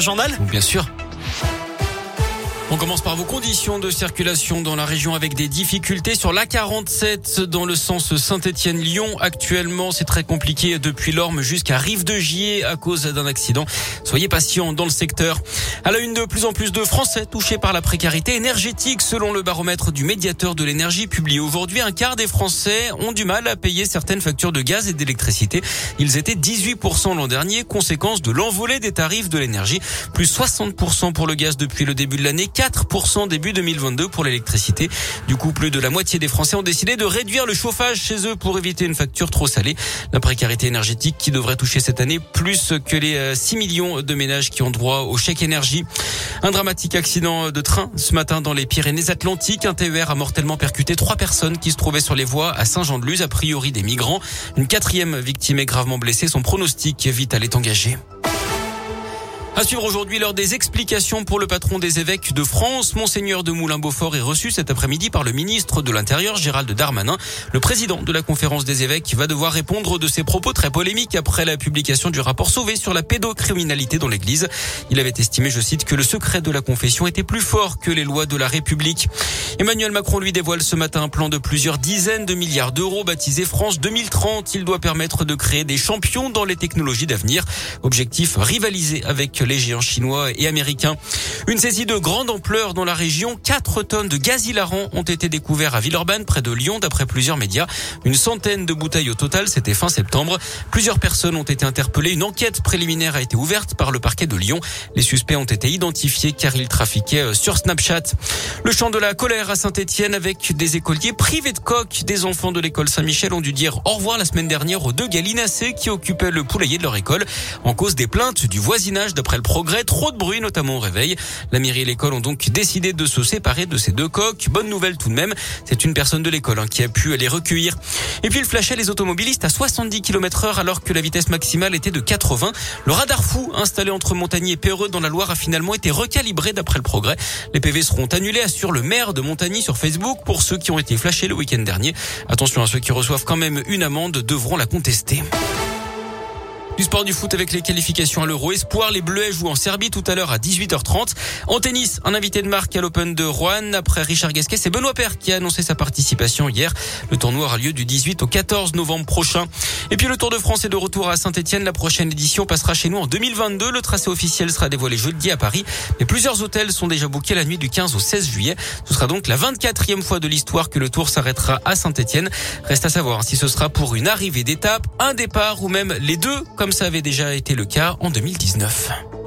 Journal Bien sûr. On commence par vos conditions de circulation dans la région avec des difficultés sur l'A47 dans le sens Saint-Étienne-Lyon. Actuellement, c'est très compliqué depuis l'Orme jusqu'à Rive de Gier à cause d'un accident. Soyez patients dans le secteur. À la une de plus en plus de Français touchés par la précarité énergétique selon le baromètre du médiateur de l'énergie publié aujourd'hui. Un quart des Français ont du mal à payer certaines factures de gaz et d'électricité. Ils étaient 18% l'an dernier, conséquence de l'envolée des tarifs de l'énergie. Plus 60% pour le gaz depuis le début de l'année. 4% début 2022 pour l'électricité. Du coup, plus de la moitié des Français ont décidé de réduire le chauffage chez eux pour éviter une facture trop salée. La précarité énergétique qui devrait toucher cette année plus que les 6 euh, millions de ménages qui ont droit au chèque énergie. Un dramatique accident de train ce matin dans les Pyrénées-Atlantiques. Un TER a mortellement percuté trois personnes qui se trouvaient sur les voies à Saint-Jean-de-Luz, a priori des migrants. Une quatrième victime est gravement blessée. Son pronostic vital est engagé. À suivre aujourd'hui lors des explications pour le patron des évêques de France, Monseigneur de Moulin-Beaufort est reçu cet après-midi par le ministre de l'Intérieur, Gérald Darmanin. Le président de la conférence des évêques va devoir répondre de ses propos très polémiques après la publication du rapport Sauvé sur la pédocriminalité dans l'église. Il avait estimé, je cite, que le secret de la confession était plus fort que les lois de la République. Emmanuel Macron lui dévoile ce matin un plan de plusieurs dizaines de milliards d'euros baptisé France 2030. Il doit permettre de créer des champions dans les technologies d'avenir. Objectif rivaliser avec les géants chinois et américains. Une saisie de grande ampleur dans la région. 4 tonnes de gaz hilarant ont été découvertes à Villeurbanne, près de Lyon, d'après plusieurs médias. Une centaine de bouteilles au total, c'était fin septembre. Plusieurs personnes ont été interpellées. Une enquête préliminaire a été ouverte par le parquet de Lyon. Les suspects ont été identifiés car ils trafiquaient euh, sur Snapchat. Le chant de la colère à Saint-Etienne avec des écoliers privés de coq. Des enfants de l'école Saint-Michel ont dû dire au revoir la semaine dernière aux deux gallinacés qui occupaient le poulailler de leur école en cause des plaintes du voisinage le progrès. Trop de bruit, notamment au réveil. La mairie et l'école ont donc décidé de se séparer de ces deux coqs. Bonne nouvelle tout de même. C'est une personne de l'école hein, qui a pu les recueillir. Et puis il flashait les automobilistes à 70 km heure alors que la vitesse maximale était de 80. Le radar fou installé entre Montagny et Perreux dans la Loire a finalement été recalibré d'après le progrès. Les PV seront annulés, assure le maire de Montagny sur Facebook pour ceux qui ont été flashés le week-end dernier. Attention à ceux qui reçoivent quand même une amende devront la contester. Du sport du foot avec les qualifications à l'Euro Espoir. Les Bleuets jouent en Serbie tout à l'heure à 18h30. En tennis, un invité de marque à l'Open de Rouen. Après Richard Gasquet, c'est Benoît Père qui a annoncé sa participation hier. Le tournoi aura lieu du 18 au 14 novembre prochain. Et puis le Tour de France est de retour à Saint-Etienne. La prochaine édition passera chez nous en 2022. Le tracé officiel sera dévoilé jeudi à Paris. Mais plusieurs hôtels sont déjà bookés la nuit du 15 au 16 juillet. Ce sera donc la 24e fois de l'histoire que le Tour s'arrêtera à Saint-Etienne. Reste à savoir si ce sera pour une arrivée d'étape, un départ ou même les deux, comme ça avait déjà été le cas en 2019.